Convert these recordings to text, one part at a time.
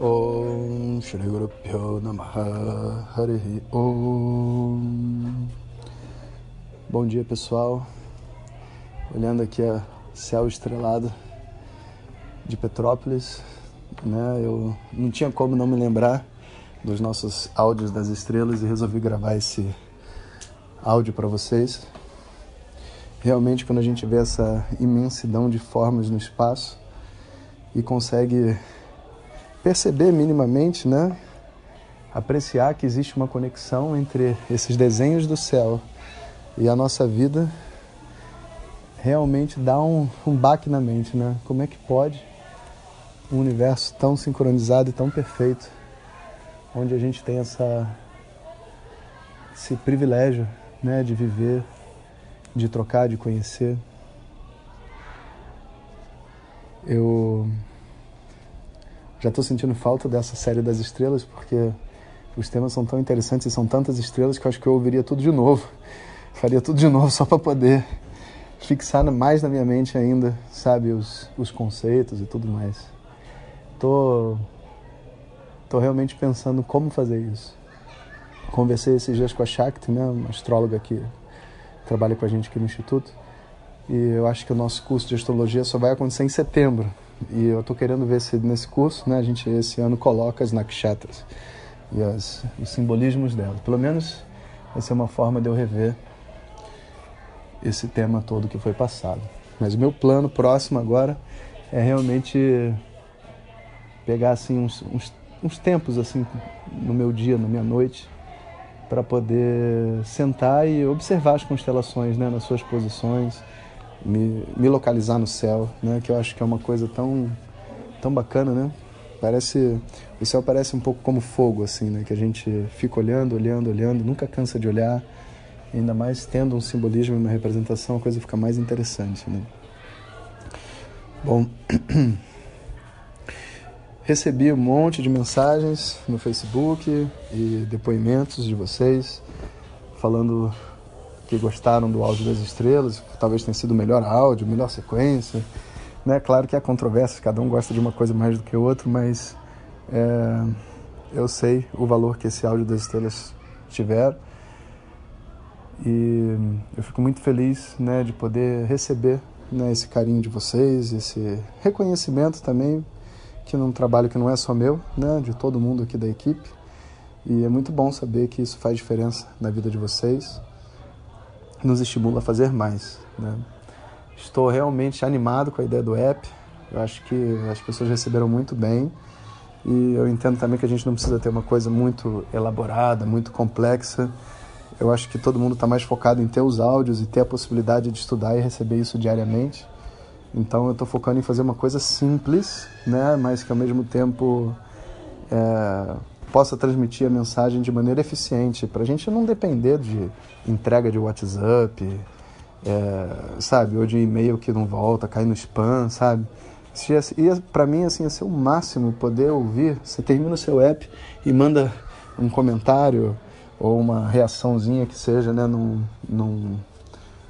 Om Shri Om Bom dia pessoal, olhando aqui a céu estrelado de Petrópolis, né? Eu não tinha como não me lembrar dos nossos áudios das estrelas e resolvi gravar esse áudio para vocês. Realmente, quando a gente vê essa imensidão de formas no espaço e consegue perceber minimamente, né? Apreciar que existe uma conexão entre esses desenhos do céu e a nossa vida, realmente dá um, um baque na mente, né? Como é que pode um universo tão sincronizado e tão perfeito, onde a gente tem essa esse privilégio, né, de viver, de trocar, de conhecer. Eu já estou sentindo falta dessa série das estrelas, porque os temas são tão interessantes e são tantas estrelas que eu acho que eu ouviria tudo de novo. Faria tudo de novo só para poder fixar mais na minha mente ainda, sabe, os, os conceitos e tudo mais. Tô, tô realmente pensando como fazer isso. Conversei esses dias com a Shakti, né, uma astróloga que trabalha com a gente aqui no Instituto, e eu acho que o nosso curso de astrologia só vai acontecer em setembro. E eu estou querendo ver se nesse curso, né, a gente esse ano coloca as nakshatras e as, os simbolismos dela. Pelo menos vai ser uma forma de eu rever esse tema todo que foi passado. Mas o meu plano próximo agora é realmente pegar assim uns, uns, uns tempos assim no meu dia, na minha noite, para poder sentar e observar as constelações né, nas suas posições me, me localizar no céu, né? Que eu acho que é uma coisa tão, tão bacana, né? Parece, o céu parece um pouco como fogo, assim, né? Que a gente fica olhando, olhando, olhando, nunca cansa de olhar. Ainda mais tendo um simbolismo e uma representação, a coisa fica mais interessante, né? Bom, recebi um monte de mensagens no Facebook e depoimentos de vocês falando que gostaram do áudio das estrelas, talvez tenha sido o melhor áudio, melhor sequência. Né? Claro que há controvérsias, cada um gosta de uma coisa mais do que o outro, mas é, eu sei o valor que esse áudio das estrelas tiver e eu fico muito feliz né, de poder receber né, esse carinho de vocês, esse reconhecimento também, que num trabalho que não é só meu, né, de todo mundo aqui da equipe. E é muito bom saber que isso faz diferença na vida de vocês nos estimula a fazer mais. Né? Estou realmente animado com a ideia do app. Eu acho que as pessoas receberam muito bem. E eu entendo também que a gente não precisa ter uma coisa muito elaborada, muito complexa. Eu acho que todo mundo está mais focado em ter os áudios e ter a possibilidade de estudar e receber isso diariamente. Então eu estou focando em fazer uma coisa simples, né, mas que ao mesmo tempo é, possa transmitir a mensagem de maneira eficiente, para a gente não depender de entrega de WhatsApp, é, sabe, ou de e-mail que não volta, cai no spam, sabe? Ia, para mim, assim, ia ser o máximo poder ouvir. Você termina o seu app e manda um comentário ou uma reaçãozinha que seja, né, num, num,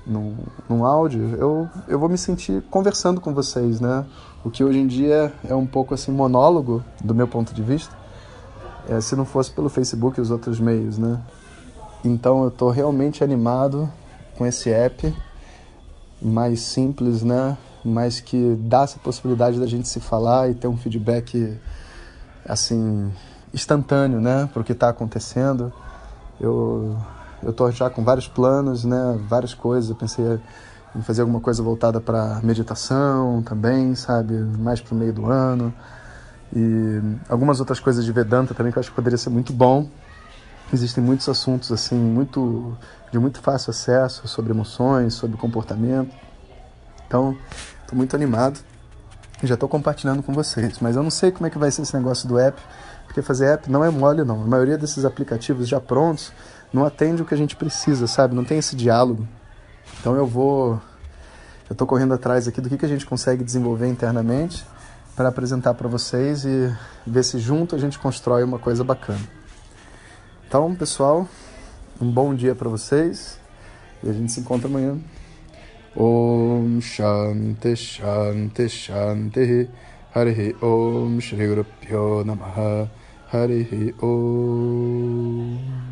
num, num áudio, eu, eu vou me sentir conversando com vocês, né? O que hoje em dia é um pouco assim monólogo, do meu ponto de vista, é, se não fosse pelo Facebook e os outros meios, né? Então eu estou realmente animado com esse app mais simples, né? Mas que dá essa possibilidade da gente se falar e ter um feedback assim instantâneo, né? Para o que está acontecendo. Eu eu estou já com vários planos, né? Várias coisas. Eu pensei em fazer alguma coisa voltada para meditação também, sabe? Mais para o meio do ano e algumas outras coisas de Vedanta também que eu acho que poderia ser muito bom. Existem muitos assuntos assim, muito de muito fácil acesso sobre emoções, sobre comportamento. Então, estou muito animado já estou compartilhando com vocês. Mas eu não sei como é que vai ser esse negócio do app, porque fazer app não é mole, não. A maioria desses aplicativos já prontos não atende o que a gente precisa, sabe? Não tem esse diálogo. Então eu vou. Eu estou correndo atrás aqui do que, que a gente consegue desenvolver internamente para apresentar para vocês e ver se junto a gente constrói uma coisa bacana. Então, pessoal, um bom dia para vocês e a gente se encontra amanhã. Om Shanti Shanti Shanti Harihi Om Shri Guru Pyo Namaha Harihi Om